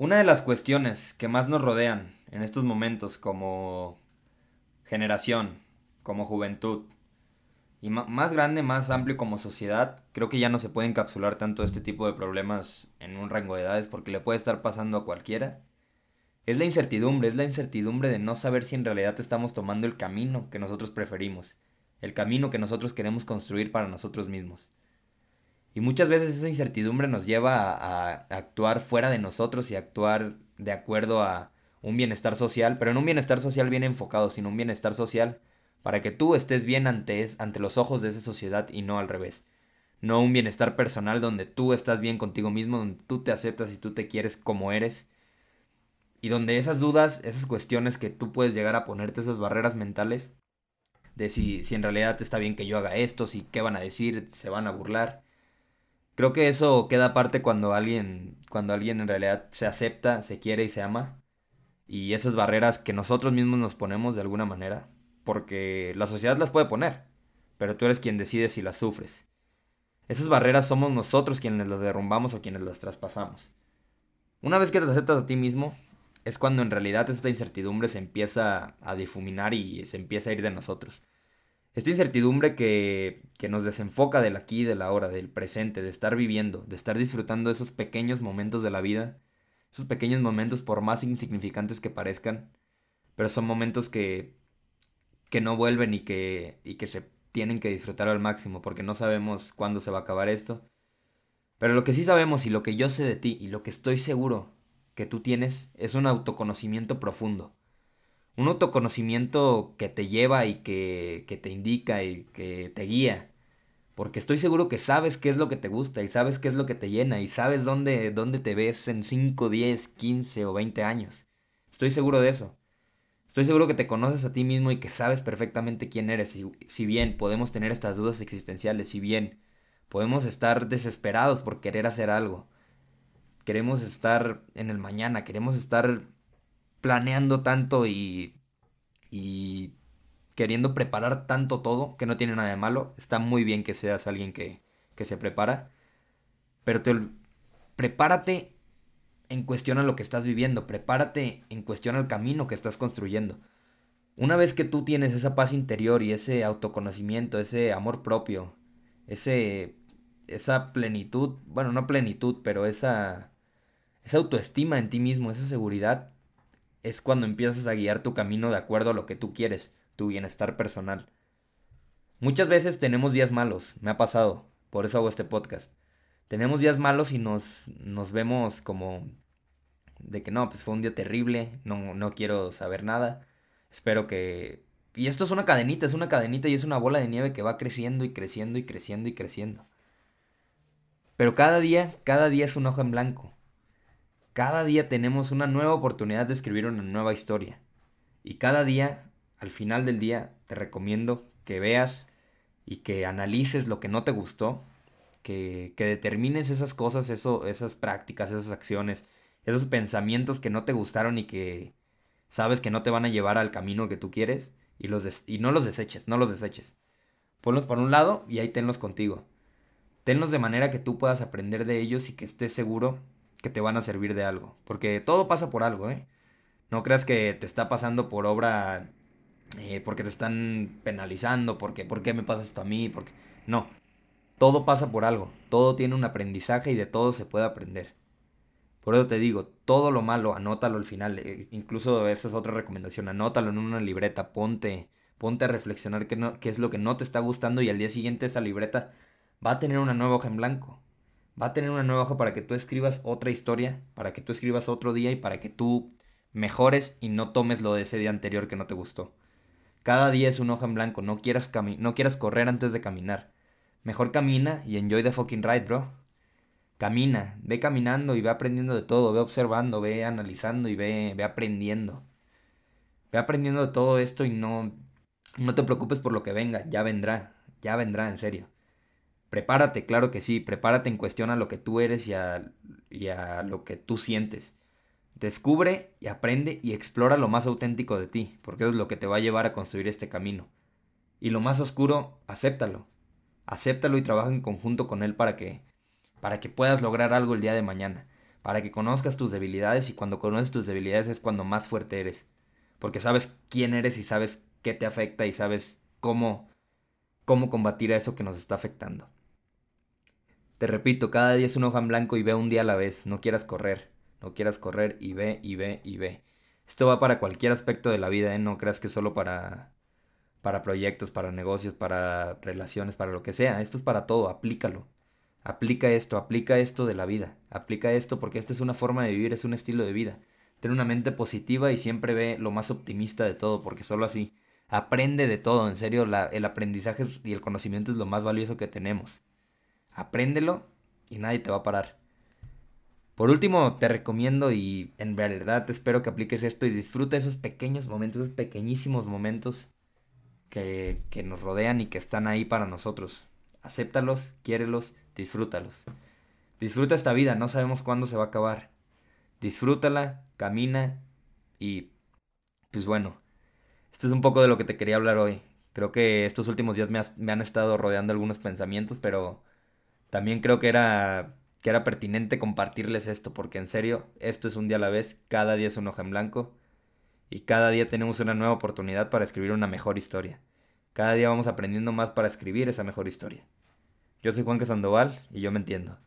Una de las cuestiones que más nos rodean en estos momentos como generación, como juventud, y más grande, más amplio como sociedad, creo que ya no se puede encapsular tanto este tipo de problemas en un rango de edades porque le puede estar pasando a cualquiera. Es la incertidumbre, es la incertidumbre de no saber si en realidad estamos tomando el camino que nosotros preferimos, el camino que nosotros queremos construir para nosotros mismos. Y muchas veces esa incertidumbre nos lleva a, actuar fuera de nosotros y actuar de acuerdo a un bienestar social, pero no un bienestar social bien enfocado, sino un bienestar social para que tú estés bien ante, ante los ojos de esa sociedad y no al revés. No un bienestar personal donde tú estás bien contigo mismo, donde tú te aceptas y tú te quieres como eres. Y donde esas dudas, esas cuestiones que tú puedes llegar a ponerte, esas barreras mentales, de si, si en realidad está bien que yo haga esto, si qué van a decir, se van a burlar. Creo que eso queda aparte cuando alguien, cuando alguien en realidad se acepta, se quiere y se ama. Y esas barreras que nosotros mismos nos ponemos de alguna manera, porque la sociedad las puede poner, pero tú eres quien decide si las sufres. Esas barreras somos nosotros quienes las derrumbamos o quienes las traspasamos. Una vez que te aceptas a ti mismo, es cuando en realidad esta incertidumbre se empieza a difuminar y se empieza a ir de nosotros. Esta incertidumbre que, que nos desenfoca del aquí, de la hora, del presente, de estar viviendo, de estar disfrutando esos pequeños momentos de la vida, esos pequeños momentos por más insignificantes que parezcan, pero son momentos que que no vuelven y que, y que se tienen que disfrutar al máximo porque no sabemos cuándo se va a acabar esto. Pero lo que sí sabemos y lo que yo sé de ti y lo que estoy seguro que tú tienes es un autoconocimiento profundo. Un autoconocimiento que te lleva y que, que te indica y que te guía. Porque estoy seguro que sabes qué es lo que te gusta y sabes qué es lo que te llena y sabes dónde, dónde te ves en 5, 10, 15 o 20 años. Estoy seguro de eso. Estoy seguro que te conoces a ti mismo y que sabes perfectamente quién eres. Y si bien podemos tener estas dudas existenciales, si bien podemos estar desesperados por querer hacer algo, queremos estar en el mañana, queremos estar planeando tanto y, y queriendo preparar tanto todo, que no tiene nada de malo. Está muy bien que seas alguien que, que se prepara. Pero te, prepárate en cuestión a lo que estás viviendo, prepárate en cuestión al camino que estás construyendo. Una vez que tú tienes esa paz interior y ese autoconocimiento, ese amor propio, ese esa plenitud, bueno, no plenitud, pero esa esa autoestima en ti mismo, esa seguridad es cuando empiezas a guiar tu camino de acuerdo a lo que tú quieres, tu bienestar personal. Muchas veces tenemos días malos, me ha pasado, por eso hago este podcast tenemos días malos y nos, nos vemos como de que no, pues fue un día terrible, no, no quiero saber nada. Espero que... Y esto es una cadenita, es una cadenita y es una bola de nieve que va creciendo y creciendo y creciendo y creciendo. Pero cada día, cada día es un ojo en blanco. Cada día tenemos una nueva oportunidad de escribir una nueva historia. Y cada día, al final del día, te recomiendo que veas y que analices lo que no te gustó que, determines esas cosas, eso, esas prácticas, esas acciones, esos pensamientos que no te gustaron y que sabes que no te van a llevar al camino que tú quieres y, los y no los deseches, no los deseches. Ponlos por un lado y ahí tenlos contigo. Tenlos de manera que tú puedas aprender de ellos y que estés seguro que te van a servir de algo. Porque todo pasa por algo, ¿eh? No creas que te está pasando por obra eh, porque te están penalizando, porque ¿por qué me pasa esto a mí? Porque no, todo pasa por algo, todo tiene un aprendizaje y de todo se puede aprender. Por eso te digo, todo lo malo, anótalo al final. Eh, incluso esa es otra recomendación, anótalo en una libreta, ponte, ponte a reflexionar qué, no, qué es lo que no te está gustando y al día siguiente esa libreta va a tener una nueva hoja en blanco. Va a tener una nueva hoja para que tú escribas otra historia, para que tú escribas otro día y para que tú mejores y no tomes lo de ese día anterior que no te gustó. Cada día es una hoja en blanco, no quieras, no quieras correr antes de caminar. Mejor camina y enjoy the fucking ride, bro. Camina, ve caminando y ve aprendiendo de todo, ve observando, ve analizando y ve, ve aprendiendo. Ve aprendiendo de todo esto y no, no te preocupes por lo que venga, ya vendrá, ya vendrá, en serio. Prepárate, claro que sí, prepárate en cuestión a lo que tú eres y a, y a lo que tú sientes. Descubre y aprende y explora lo más auténtico de ti, porque eso es lo que te va a llevar a construir este camino. Y lo más oscuro, acéptalo, acéptalo y trabaja en conjunto con él para que, para que puedas lograr algo el día de mañana, para que conozcas tus debilidades y cuando conoces tus debilidades es cuando más fuerte eres. Porque sabes quién eres y sabes qué te afecta y sabes cómo, cómo combatir a eso que nos está afectando. Te repito, cada día es un hoja en blanco y ve un día a la vez. No quieras correr, no quieras correr y ve y ve y ve. Esto va para cualquier aspecto de la vida, ¿eh? No creas que solo para, para proyectos, para negocios, para relaciones, para lo que sea. Esto es para todo, aplícalo. Aplica esto, aplica esto de la vida. Aplica esto porque esta es una forma de vivir, es un estilo de vida. Ten una mente positiva y siempre ve lo más optimista de todo, porque solo así. Aprende de todo, en serio, el aprendizaje y el conocimiento es lo más valioso que tenemos. Apréndelo y nadie te va a parar. Por último, te recomiendo y en verdad te espero que apliques esto y disfruta esos pequeños momentos, esos pequeñísimos momentos que, que nos rodean y que están ahí para nosotros. Acéptalos, quiérelos, disfrútalos. Disfruta esta vida, no sabemos cuándo se va a acabar. Disfrútala, camina y pues bueno, esto es un poco de lo que te quería hablar hoy. Creo que estos últimos días me, han estado rodeando algunos pensamientos, pero también creo que era, que era pertinente compartirles esto, porque en serio, esto es un día a la vez, cada día es un hoja en blanco y cada día tenemos una nueva oportunidad para escribir una mejor historia. Cada día vamos aprendiendo más para escribir esa mejor historia. Yo soy Juan Sandoval y yo me entiendo.